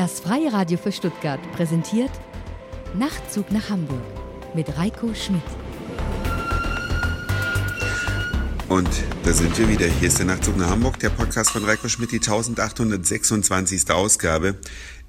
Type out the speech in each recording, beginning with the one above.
Das Freie Radio für Stuttgart präsentiert Nachtzug nach Hamburg mit Reiko Schmidt. Und da sind wir wieder. Hier ist der Nachtzug nach Hamburg, der Podcast von Reiko Schmidt, die 1826. Ausgabe.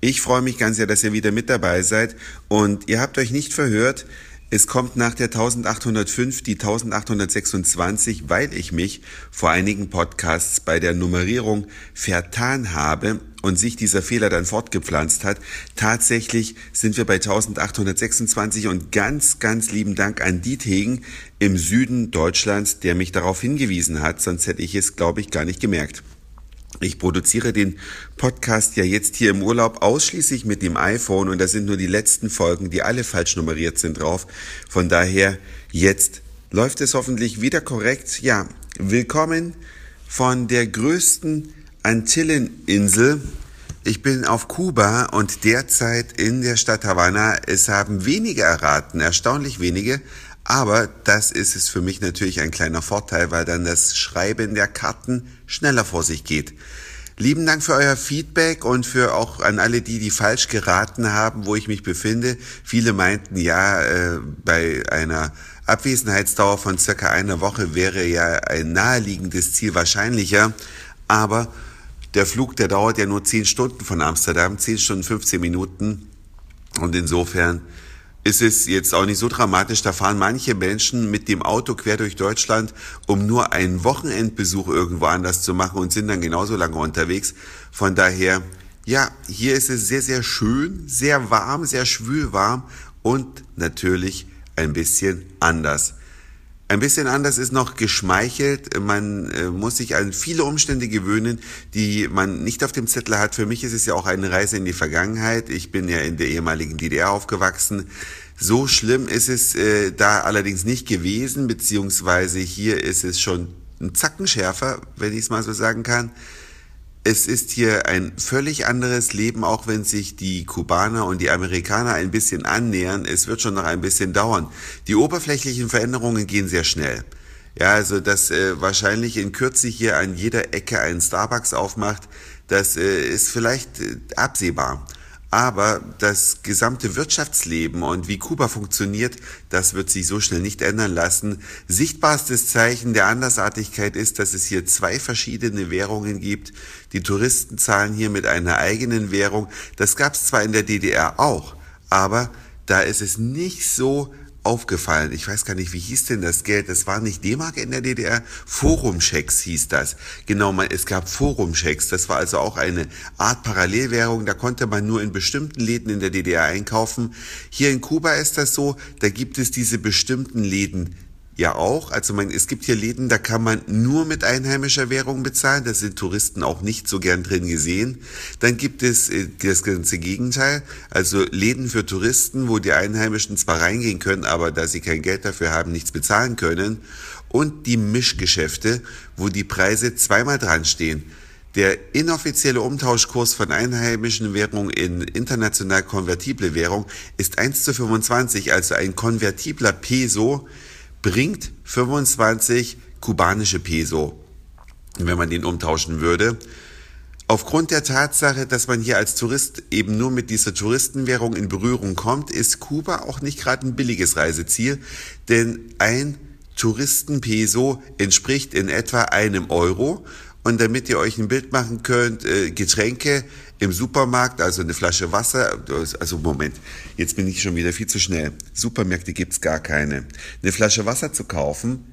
Ich freue mich ganz sehr, dass ihr wieder mit dabei seid. Und ihr habt euch nicht verhört. Es kommt nach der 1805 die 1826, weil ich mich vor einigen Podcasts bei der Nummerierung vertan habe und sich dieser Fehler dann fortgepflanzt hat. Tatsächlich sind wir bei 1826 und ganz, ganz lieben Dank an Diethegen im Süden Deutschlands, der mich darauf hingewiesen hat, sonst hätte ich es, glaube ich, gar nicht gemerkt. Ich produziere den Podcast ja jetzt hier im Urlaub ausschließlich mit dem iPhone und da sind nur die letzten Folgen, die alle falsch nummeriert sind drauf. Von daher jetzt läuft es hoffentlich wieder korrekt. Ja, willkommen von der größten Antilleninsel. Ich bin auf Kuba und derzeit in der Stadt Havanna. Es haben wenige erraten, erstaunlich wenige. Aber das ist es für mich natürlich ein kleiner Vorteil, weil dann das Schreiben der Karten schneller vor sich geht. Lieben Dank für euer Feedback und für auch an alle die, die falsch geraten haben, wo ich mich befinde. Viele meinten, ja, äh, bei einer Abwesenheitsdauer von circa einer Woche wäre ja ein naheliegendes Ziel wahrscheinlicher. Aber der Flug, der dauert ja nur 10 Stunden von Amsterdam, 10 Stunden 15 Minuten. Und insofern ist es jetzt auch nicht so dramatisch. Da fahren manche Menschen mit dem Auto quer durch Deutschland, um nur einen Wochenendbesuch irgendwo anders zu machen und sind dann genauso lange unterwegs. Von daher, ja, hier ist es sehr, sehr schön, sehr warm, sehr schwülwarm und natürlich ein bisschen anders. Ein bisschen anders ist noch geschmeichelt. Man äh, muss sich an viele Umstände gewöhnen, die man nicht auf dem Zettel hat. Für mich ist es ja auch eine Reise in die Vergangenheit. Ich bin ja in der ehemaligen DDR aufgewachsen. So schlimm ist es äh, da allerdings nicht gewesen, beziehungsweise hier ist es schon ein Zacken schärfer, wenn ich es mal so sagen kann. Es ist hier ein völlig anderes Leben, auch wenn sich die Kubaner und die Amerikaner ein bisschen annähern. Es wird schon noch ein bisschen dauern. Die oberflächlichen Veränderungen gehen sehr schnell. Ja, also dass äh, wahrscheinlich in Kürze hier an jeder Ecke ein Starbucks aufmacht, das äh, ist vielleicht äh, absehbar. Aber das gesamte Wirtschaftsleben und wie Kuba funktioniert, das wird sich so schnell nicht ändern lassen. Sichtbarstes Zeichen der Andersartigkeit ist, dass es hier zwei verschiedene Währungen gibt. Die Touristen zahlen hier mit einer eigenen Währung. Das gab es zwar in der DDR auch, aber da ist es nicht so aufgefallen. Ich weiß gar nicht, wie hieß denn das Geld? Das war nicht D-Mark in der DDR. Forumchecks hieß das. Genau, man, es gab Forumchecks. Das war also auch eine Art Parallelwährung. Da konnte man nur in bestimmten Läden in der DDR einkaufen. Hier in Kuba ist das so. Da gibt es diese bestimmten Läden ja auch. Also man, es gibt hier Läden, da kann man nur mit einheimischer Währung bezahlen. Da sind Touristen auch nicht so gern drin gesehen. Dann gibt es äh, das ganze Gegenteil. Also Läden für Touristen, wo die Einheimischen zwar reingehen können, aber da sie kein Geld dafür haben, nichts bezahlen können. Und die Mischgeschäfte, wo die Preise zweimal dran stehen. Der inoffizielle Umtauschkurs von einheimischen Währungen in international konvertible Währung ist 1 zu 25, also ein konvertibler Peso bringt 25 kubanische Peso, wenn man den umtauschen würde. Aufgrund der Tatsache, dass man hier als Tourist eben nur mit dieser Touristenwährung in Berührung kommt, ist Kuba auch nicht gerade ein billiges Reiseziel, denn ein Touristenpeso entspricht in etwa einem Euro. Und damit ihr euch ein Bild machen könnt, äh, Getränke im Supermarkt, also eine Flasche Wasser, also Moment, jetzt bin ich schon wieder viel zu schnell. Supermärkte gibt's gar keine. Eine Flasche Wasser zu kaufen,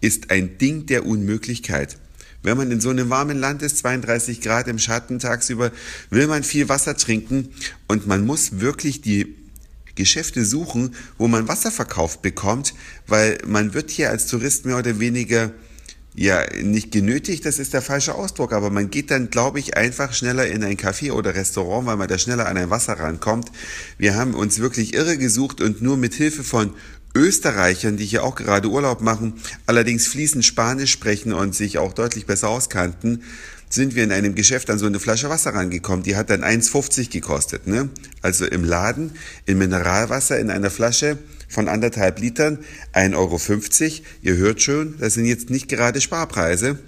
ist ein Ding der Unmöglichkeit. Wenn man in so einem warmen Land ist, 32 Grad im Schatten tagsüber, will man viel Wasser trinken und man muss wirklich die Geschäfte suchen, wo man Wasser verkauft bekommt, weil man wird hier als Tourist mehr oder weniger ja, nicht genötigt, das ist der falsche Ausdruck, aber man geht dann, glaube ich, einfach schneller in ein Café oder Restaurant, weil man da schneller an ein Wasser rankommt. Wir haben uns wirklich irre gesucht und nur mit Hilfe von Österreichern, die hier auch gerade Urlaub machen, allerdings fließend Spanisch sprechen und sich auch deutlich besser auskannten, sind wir in einem Geschäft an so eine Flasche Wasser rangekommen. Die hat dann 1,50 gekostet. Ne? Also im Laden, in Mineralwasser in einer Flasche von anderthalb Litern 1,50 Euro. Ihr hört schon, das sind jetzt nicht gerade Sparpreise.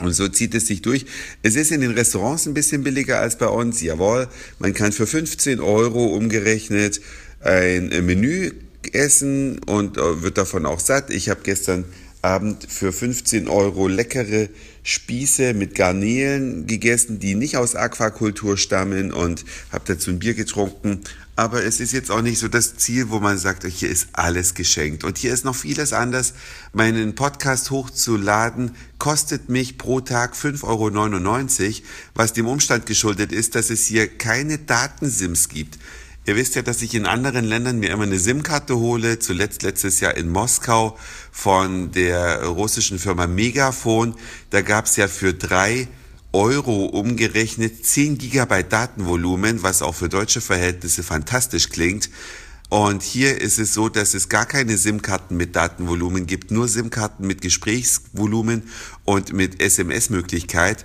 Und so zieht es sich durch. Es ist in den Restaurants ein bisschen billiger als bei uns, jawohl. Man kann für 15 Euro umgerechnet ein Menü essen und äh, wird davon auch satt. Ich habe gestern Abend für 15 Euro leckere Spieße mit Garnelen gegessen, die nicht aus Aquakultur stammen und habe dazu ein Bier getrunken. Aber es ist jetzt auch nicht so das Ziel, wo man sagt, hier ist alles geschenkt. Und hier ist noch vieles anders. Meinen Podcast hochzuladen kostet mich pro Tag 5,99 Euro, was dem Umstand geschuldet ist, dass es hier keine Datensims gibt. Ihr wisst ja, dass ich in anderen Ländern mir immer eine SIM-Karte hole. Zuletzt letztes Jahr in Moskau von der russischen Firma Megafon. Da gab es ja für drei Euro umgerechnet 10 Gigabyte Datenvolumen, was auch für deutsche Verhältnisse fantastisch klingt. Und hier ist es so, dass es gar keine SIM-Karten mit Datenvolumen gibt, nur SIM-Karten mit Gesprächsvolumen und mit SMS-Möglichkeit.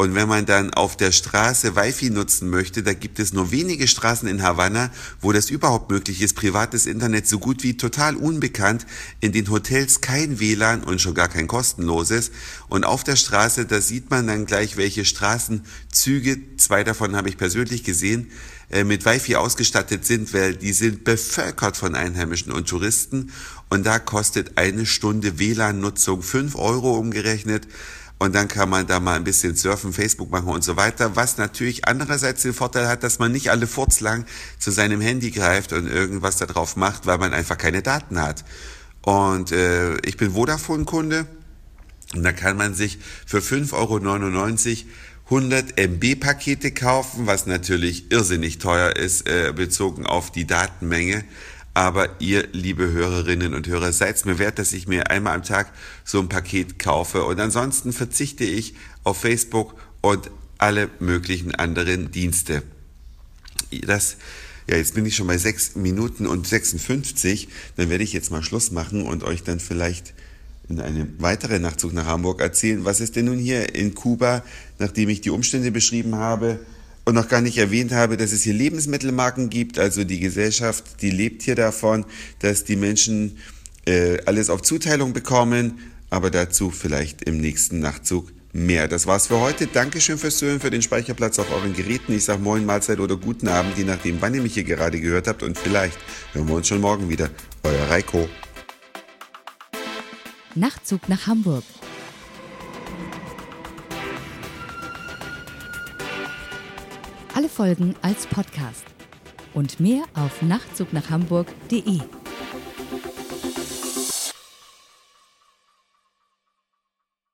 Und wenn man dann auf der Straße Wi-Fi nutzen möchte, da gibt es nur wenige Straßen in Havanna, wo das überhaupt möglich ist. Privates Internet so gut wie total unbekannt. In den Hotels kein WLAN und schon gar kein kostenloses. Und auf der Straße, da sieht man dann gleich, welche Straßenzüge, zwei davon habe ich persönlich gesehen, äh, mit Wi-Fi ausgestattet sind, weil die sind bevölkert von Einheimischen und Touristen. Und da kostet eine Stunde WLAN-Nutzung fünf Euro umgerechnet. Und dann kann man da mal ein bisschen surfen, Facebook machen und so weiter. Was natürlich andererseits den Vorteil hat, dass man nicht alle furzlang zu seinem Handy greift und irgendwas da drauf macht, weil man einfach keine Daten hat. Und äh, ich bin Vodafone-Kunde und da kann man sich für 5,99 Euro 100 MB-Pakete kaufen, was natürlich irrsinnig teuer ist, äh, bezogen auf die Datenmenge. Aber ihr, liebe Hörerinnen und Hörer, seid mir wert, dass ich mir einmal am Tag so ein Paket kaufe. Und ansonsten verzichte ich auf Facebook und alle möglichen anderen Dienste. Das, ja, jetzt bin ich schon bei 6 Minuten und 56. Dann werde ich jetzt mal Schluss machen und euch dann vielleicht in einem weiteren Nachtzug nach Hamburg erzählen, was es denn nun hier in Kuba, nachdem ich die Umstände beschrieben habe, und noch gar nicht erwähnt habe, dass es hier Lebensmittelmarken gibt. Also die Gesellschaft, die lebt hier davon, dass die Menschen äh, alles auf Zuteilung bekommen. Aber dazu vielleicht im nächsten Nachtzug mehr. Das war's für heute. Dankeschön fürs Zuhören, für den Speicherplatz auf euren Geräten. Ich sage Moin, Mahlzeit oder guten Abend, je nachdem, wann ihr mich hier gerade gehört habt. Und vielleicht hören wir uns schon morgen wieder. Euer Reiko. Nachtzug nach Hamburg. Alle Folgen als Podcast. Und mehr auf nachtzugnachhamburg.de.